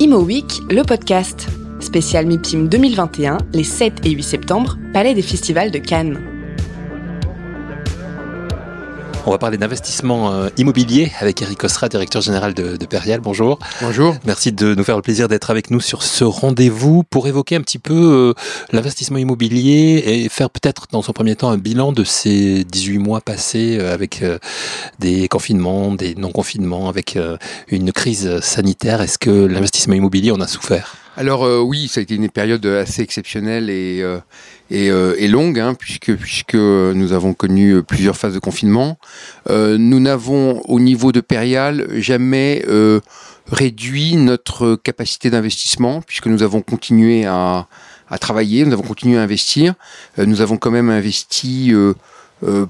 Imo Week, le podcast. Spécial MIPIM 2021, les 7 et 8 septembre, Palais des Festivals de Cannes. On va parler d'investissement euh, immobilier avec Eric Ostra, directeur général de, de Perial. Bonjour. Bonjour. Merci de nous faire le plaisir d'être avec nous sur ce rendez-vous pour évoquer un petit peu euh, l'investissement immobilier et faire peut-être dans son premier temps un bilan de ces 18 mois passés euh, avec des confinements, des non-confinements, avec une crise sanitaire. Est-ce que l'investissement immobilier en a souffert? Alors euh, oui, ça a été une période assez exceptionnelle et, euh, et, euh, et, longue, hein, puisque, puisque nous avons connu plusieurs phases de confinement. nous n'avons, au niveau de Perial, jamais réduit notre capacité d'investissement, puisque nous avons continué à, à, travailler, nous avons continué à investir. nous avons quand même investi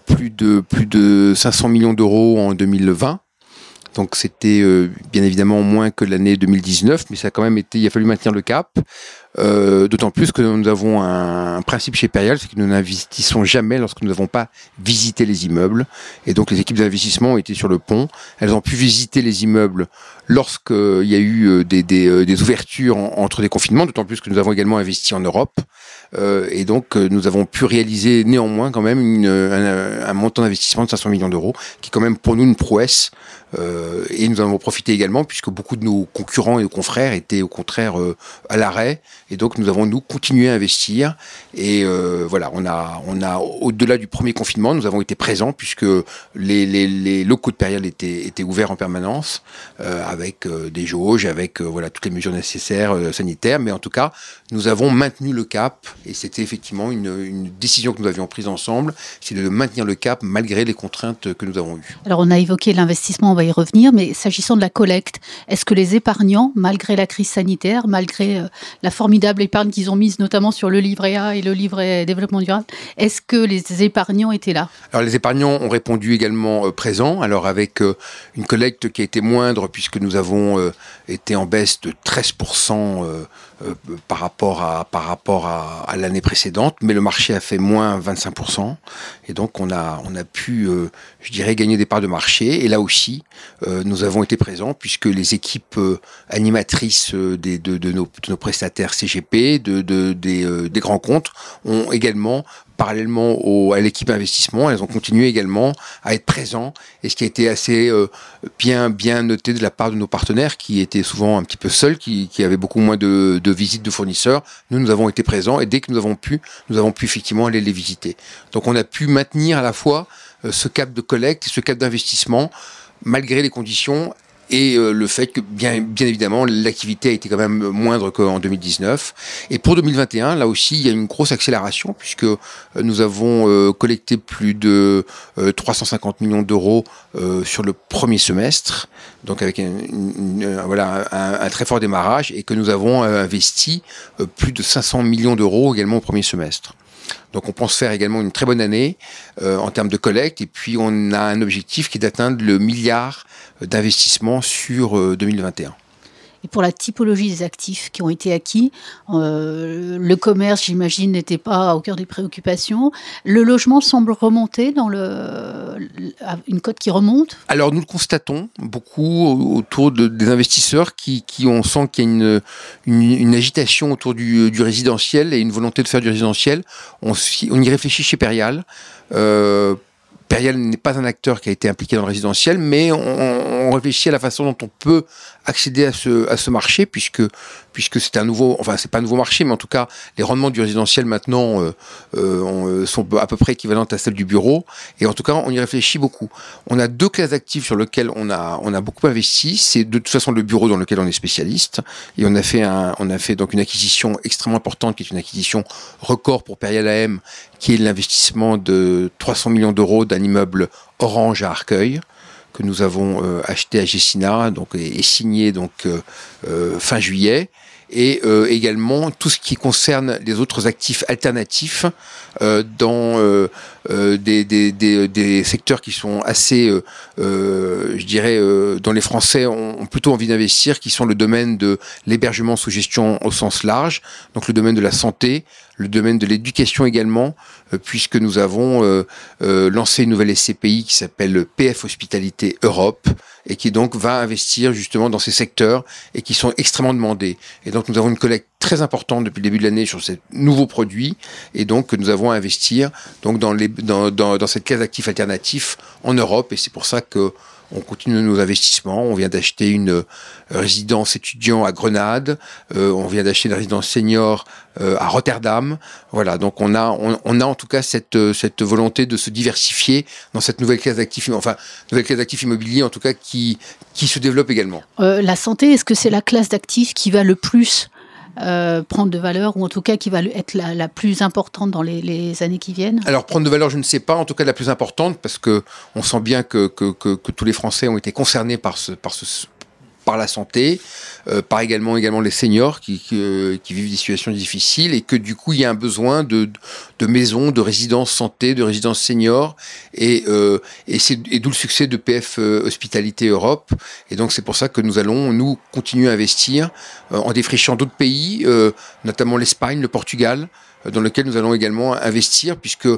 plus, de, plus de 500 millions d'euros en 2020. Donc c'était euh, bien évidemment moins que l'année 2019, mais ça a quand même été, il a fallu maintenir le cap. Euh, d'autant plus que nous avons un, principe chez Perial, c'est que nous n'investissons jamais lorsque nous n'avons pas visité les immeubles. Et donc les équipes d'investissement été sur le pont. Elles ont pu visiter les immeubles lorsqu'il y a eu euh, des, ouvertures entre des confinements, d'autant plus que nous avons également investi en Europe. Euh, et donc nous avons pu réaliser néanmoins quand même un, montant d'investissement de 500 millions d'euros, qui est quand même pour nous une prouesse. Euh, et nous en avons profité également puisque beaucoup de nos concurrents et nos confrères étaient au contraire à l'arrêt et donc nous avons nous continué à investir. Et euh, voilà, on a, on a au-delà du premier confinement, nous avons été présents puisque les, les, les locaux de période étaient, étaient ouverts en permanence euh, avec euh, des jauges, avec voilà toutes les mesures nécessaires sanitaires. Mais en tout cas, nous avons maintenu le cap et c'était effectivement une, une, décision que nous avions prise ensemble, c'est de maintenir le cap malgré les contraintes que nous avons eues. Alors on a évoqué l'investissement, on va y revenir, mais s'agissant de la collecte, est-ce que les épargnants, malgré la crise sanitaire, malgré la formidable formidable épargne qu'ils ont mise notamment sur le livret A et le livret développement durable. Est-ce que les épargnants étaient là? Alors les épargnants ont répondu également euh, présents, alors avec euh, une collecte qui a été moindre puisque nous avons euh, été en baisse de 13% euh, euh, par rapport à par rapport à, à l'année précédente, mais le marché a fait moins 25% et donc on a on a pu euh, je dirais gagner des parts de marché. Et là aussi nous avons été présents puisque les équipes animatrices des, de, de, nos, de nos prestataires CGP de, de des, des grands comptes ont également parallèlement à l'équipe investissement, elles ont continué également à être présents, et ce qui a été assez euh, bien bien noté de la part de nos partenaires, qui étaient souvent un petit peu seuls, qui, avaient beaucoup moins de, de, visites de fournisseurs. Nous, nous avons été présents, et dès que nous avons pu, nous avons pu effectivement aller les visiter. Donc on a pu maintenir à la fois euh, ce cap de collecte, ce cap d'investissement, malgré les conditions et euh, le fait que bien, évidemment l'activité a été quand même moindre qu'en 2019. Et pour 2021, là aussi, il y a une grosse accélération puisque euh, nous avons euh, collecté plus de 350 millions d'euros sur le premier semestre, donc avec un, très fort démarrage, et que nous avons investi plus de 500 millions d'euros également au premier semestre. Donc on pense faire également une très bonne année euh, en termes de collecte et puis on a un objectif qui est d'atteindre le milliard d'investissements sur euh, 2021. Et pour la typologie des actifs qui ont été acquis, euh, le commerce, j'imagine, n'était pas au cœur des préoccupations. Le logement semble remonter dans le, une cote qui remonte? Alors nous le constatons beaucoup autour de, des investisseurs qui, qui on sent qu'il y a une, une, agitation autour du, du, résidentiel et une volonté de faire du résidentiel. On, on y réfléchit chez Perial. Euh, Perial n'est pas un acteur qui a été impliqué dans le résidentiel, mais on, réfléchit à la façon dont on peut accéder à ce, marché, puisque, c'est un nouveau, enfin c'est pas un nouveau marché, mais en tout cas les rendements du résidentiel maintenant euh, euh, sont à peu près équivalents à celles du bureau, et en tout cas on y réfléchit beaucoup. On a deux classes d'actifs sur lesquelles on a, beaucoup investi, c'est de toute façon le bureau dans lequel on est spécialiste, et on a fait, un, on a fait donc une acquisition extrêmement importante, qui est une acquisition record pour Perial AM, qui est l'investissement de 300 millions d'euros d'un immeuble Orange à Arcueil que nous avons euh, acheté à Gessina donc, et, signé donc, euh, euh, fin juillet. Et également tout ce qui concerne les autres actifs alternatifs dans des, des, des, des, secteurs qui sont assez, je dirais, dont les Français ont, plutôt envie d'investir, qui sont le domaine de l'hébergement sous gestion au sens large, donc le domaine de la santé, le domaine de l'éducation également, puisque nous avons lancé une nouvelle SCPI qui s'appelle PF Hospitalité Europe et qui donc va investir justement dans ces secteurs et qui sont extrêmement demandés. Et donc nous avons une collecte très importante depuis le début de l'année sur ces nouveaux produits et donc nous avons à investir donc dans, les, dans, dans cette case d'actifs alternatifs en Europe et c'est pour ça que on continue nos investissements. On vient d'acheter une euh, résidence étudiant à Grenade. Euh, on vient d'acheter une résidence senior euh, à Rotterdam. Voilà. Donc on a, on, a en tout cas cette, cette volonté de se diversifier dans cette nouvelle classe d'actifs, enfin nouvelle classe d'actifs immobiliers en tout cas qui qui se développe également. la santé, est-ce que c'est la classe d'actifs qui va le plus euh, prendre de valeur, ou en tout cas qui va être la, plus importante dans les, années qui viennent? Alors prendre de valeur, je ne sais pas, en tout cas la plus importante, parce que on sent bien que, que, que, que tous les Français ont été concernés par ce, par ce, par la santé, euh, par également également les seniors qui, euh, qui, vivent des situations difficiles et que du coup il y a un besoin de, de maisons, de résidences santé, de résidences seniors et, euh, et c'est d'où le succès de PF Hospitalité Europe. Et donc c'est pour ça que nous allons nous continuer à investir en défrichant d'autres pays, notamment l'Espagne, le Portugal, dans lequel nous allons également investir, puisque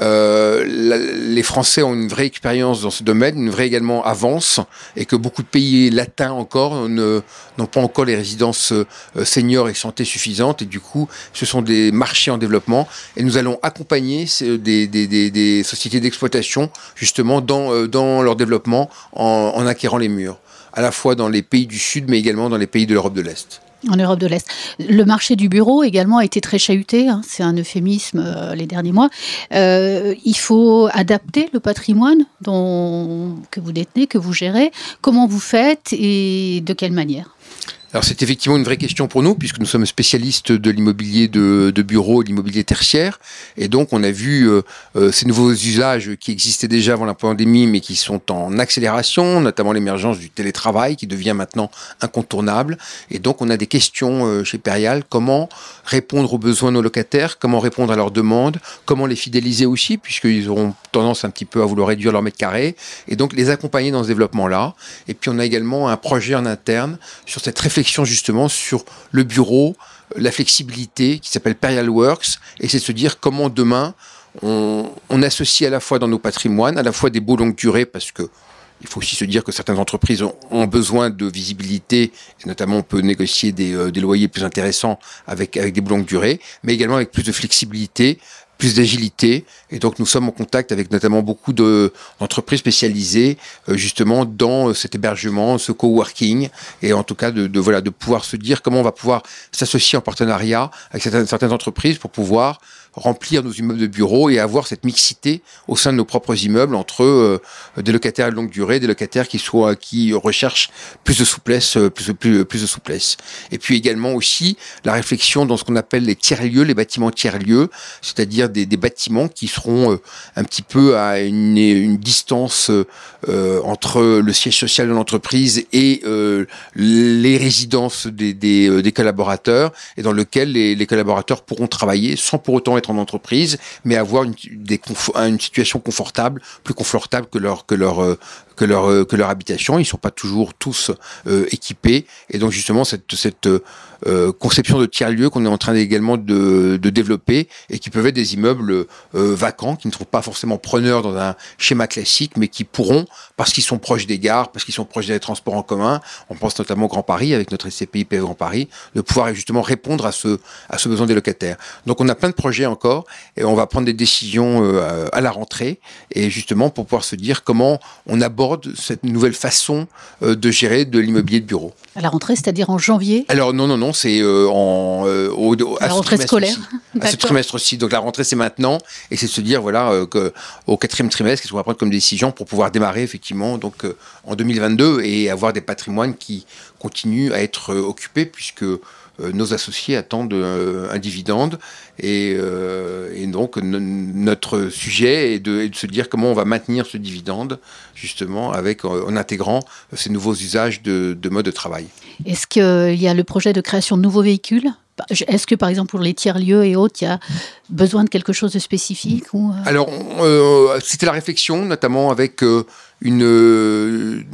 euh, les Français ont une vraie expérience dans ce domaine, une vraie avance, et que beaucoup de pays latins encore n'ont pas encore les résidences euh, seniors et santé suffisantes, et du coup, ce sont des marchés en développement, et nous allons accompagner des, sociétés d'exploitation justement dans, euh, leur développement en, en acquérant les murs, à la fois dans les pays du Sud, mais également dans les pays de l'Europe de l'Est. En Europe de l'Est. Le marché du bureau également a été très chahuté, hein, c'est un euphémisme euh, les derniers mois. Euh, il faut adapter le patrimoine que vous détenez, que vous gérez. Comment vous faites et de quelle manière? Alors c'est effectivement une vraie question pour nous, puisque nous sommes spécialistes de l'immobilier de, de bureau, l'immobilier tertiaire, et donc on a vu euh, euh, ces nouveaux usages qui existaient déjà avant la pandémie, mais qui sont en accélération, notamment l'émergence du télétravail, qui devient maintenant incontournable, et donc on a des questions euh, chez Perial, comment répondre aux besoins de nos locataires, comment répondre à leurs demandes, comment les fidéliser aussi, puisqu'ils auront tendance un petit peu à vouloir réduire leur mètre carré, et donc les accompagner dans ce développement-là. Et puis on a également un projet en interne sur cette réflexion justement sur le bureau, la flexibilité qui s'appelle Perial Works, et c'est de se dire comment demain on, associe à la fois dans nos patrimoines, à la fois des beaux longues durées, parce que il faut aussi se dire que certaines entreprises ont, besoin de visibilité, et notamment on peut négocier des, euh, des loyers plus intéressants avec, avec des longues durées, mais également avec plus de flexibilité, plus d'agilité. Et donc nous sommes en contact avec notamment beaucoup d'entreprises spécialisées euh, justement dans cet hébergement, ce coworking, et en tout cas de, de, voilà de pouvoir se dire comment on va pouvoir s'associer en partenariat avec certaines, certaines entreprises pour pouvoir remplir nos immeubles de bureaux et avoir cette mixité au sein de nos propres immeubles entre euh, des locataires de longue durée, des locataires qui soient qui recherchent plus de souplesse, euh, plus, plus, plus de souplesse. Et puis également aussi la réflexion dans ce qu'on appelle les tiers lieux, les bâtiments tiers lieux, c'est-à-dire des, des, bâtiments qui seront euh, un petit peu à une, une distance entre le siège social de l'entreprise et les résidences des, des, des, collaborateurs, et dans lequel les, les collaborateurs pourront travailler sans pour autant être en entreprise, mais avoir une, situation confortable, plus confortable que leur que leur euh, que leur euh, que leur habitation. Ils sont pas toujours tous euh, équipés, et donc justement cette cette conception de tiers-lieux qu'on est en train également de, de, développer et qui peuvent être des immeubles vacants, qui ne sont pas forcément preneurs dans un schéma classique, mais qui pourront, parce qu'ils sont proches des gares, parce qu'ils sont proches des transports en commun, on pense notamment au Grand Paris avec notre SCPI PF Grand Paris, de pouvoir justement répondre à ce, à ce besoin des locataires. Donc on a plein de projets encore et on va prendre des décisions euh, à la rentrée et justement pour pouvoir se dire comment on aborde cette nouvelle façon de gérer de l'immobilier de bureau. À la rentrée, c'est-à-dire en janvier? Alors non, non, non c'est euh, en euh, au, à la rentrée scolaire. À ce trimestre-ci. Donc la rentrée, c'est maintenant, et c'est de se dire voilà euh, que au quatrième trimestre, qu'est-ce qu'on va prendre comme décision pour pouvoir démarrer effectivement donc en 2022 et avoir des patrimoines qui continuent à être occupés puisque nos associés attendent un dividende et, et donc notre sujet est de, est de, se dire comment on va maintenir ce dividende justement avec en intégrant ces nouveaux usages de, de mode de travail. Est-ce qu'il y a le projet de création de nouveaux véhicules? Est-ce que, par exemple, pour les tiers-lieux et autres, il y a besoin de quelque chose de spécifique ou... Alors, euh, c'était la réflexion, notamment avec euh, une,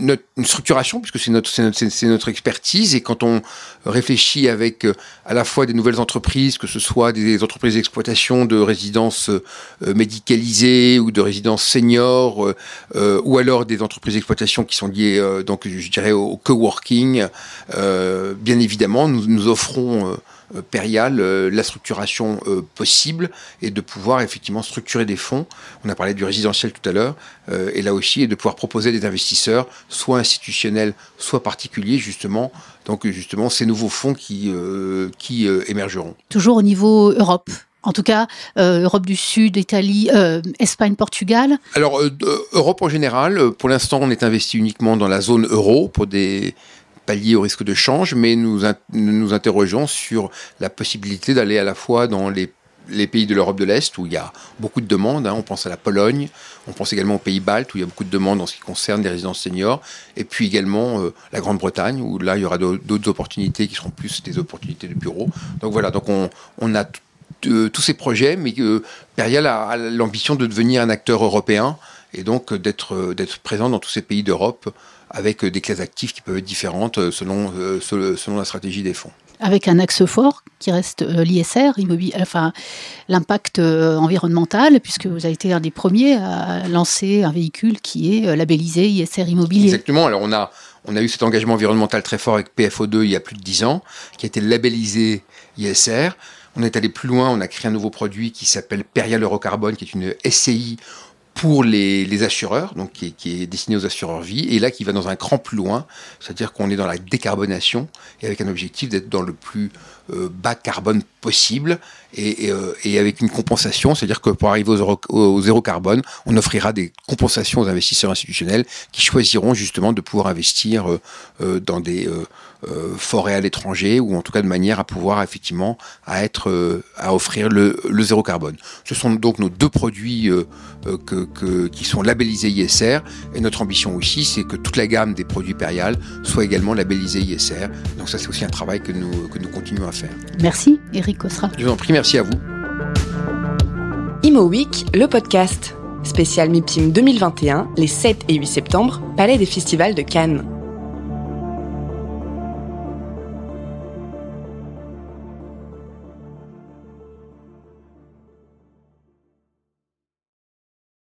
une structuration, puisque c'est notre, expertise. Et quand on réfléchit avec euh, à la fois des nouvelles entreprises, que ce soit des entreprises d'exploitation de résidences euh, médicalisées ou de résidences seniors, euh, ou alors des entreprises d'exploitation qui sont liées, donc je dirais, au coworking, bien évidemment, nous, nous offrons euh, Périal euh, la structuration euh, possible et de pouvoir effectivement structurer des fonds. On a parlé du résidentiel tout à l'heure, et là aussi, et de pouvoir proposer des investisseurs, soit institutionnels, soit particuliers, justement. Donc justement, ces nouveaux fonds qui, qui émergeront. Toujours au niveau Europe en tout cas, Europe du Sud, Italie, Espagne, Portugal Alors, Europe en général, pour l'instant, on est investi uniquement dans la zone euro pour des, pallier au risque de change, mais nous nous interrogeons sur la possibilité d'aller à la fois dans les, pays de l'Europe de l'Est, où il y a beaucoup de demandes. Hein. on pense à la Pologne, on pense également aux pays baltes, où il y a beaucoup de demandes en ce qui concerne les résidences seniors, et puis également euh, la Grande-Bretagne, où là, il y aura d'autres opportunités qui seront plus des opportunités de bureau. Donc voilà, donc on, a tous ces projets, mais euh, a l'ambition de devenir un acteur européen, et donc d'être présent dans tous ces pays d'Europe avec des classes actives qui peuvent être différentes euh, selon, euh, selon la stratégie des fonds avec un axe fort qui reste euh, l'ISR, enfin l'impact environnemental, puisque vous avez été un des premiers à lancer un véhicule qui est labellisé ISR immobilier. Exactement. Alors on a on a eu cet engagement environnemental très fort avec PFO2 il y a plus de 10 ans, qui a été labellisé ISR. On est allé plus loin, on a créé un nouveau produit qui s'appelle Perial Eurocarbone, qui est une SCI pour les, assureurs, donc qui est, destiné aux assureurs vie, et là qui va dans un cran plus loin, c'est-à-dire qu'on est dans la décarbonation et avec un objectif d'être dans le plus euh, bas carbone possible et, euh, avec une compensation, c'est-à-dire que pour arriver au zéro, carbone, on offrira des compensations aux investisseurs institutionnels qui choisiront justement de pouvoir investir euh, dans des euh, forêt à l'étranger ou en tout cas de manière à pouvoir effectivement à être euh, à offrir le, zéro carbone. Ce sont donc nos deux produits euh, qui sont labellisés ISR et notre ambition aussi c'est que toute la gamme des produits Périal soit également labellisée ISR. Donc ça c'est aussi un travail que nous, que nous continuons à faire. Merci Eric Je vous en prie, merci à vous. Imo Week, le podcast. Spécial MIPIM 2021, les 7 et 8 septembre, Palais des Festivals de Cannes.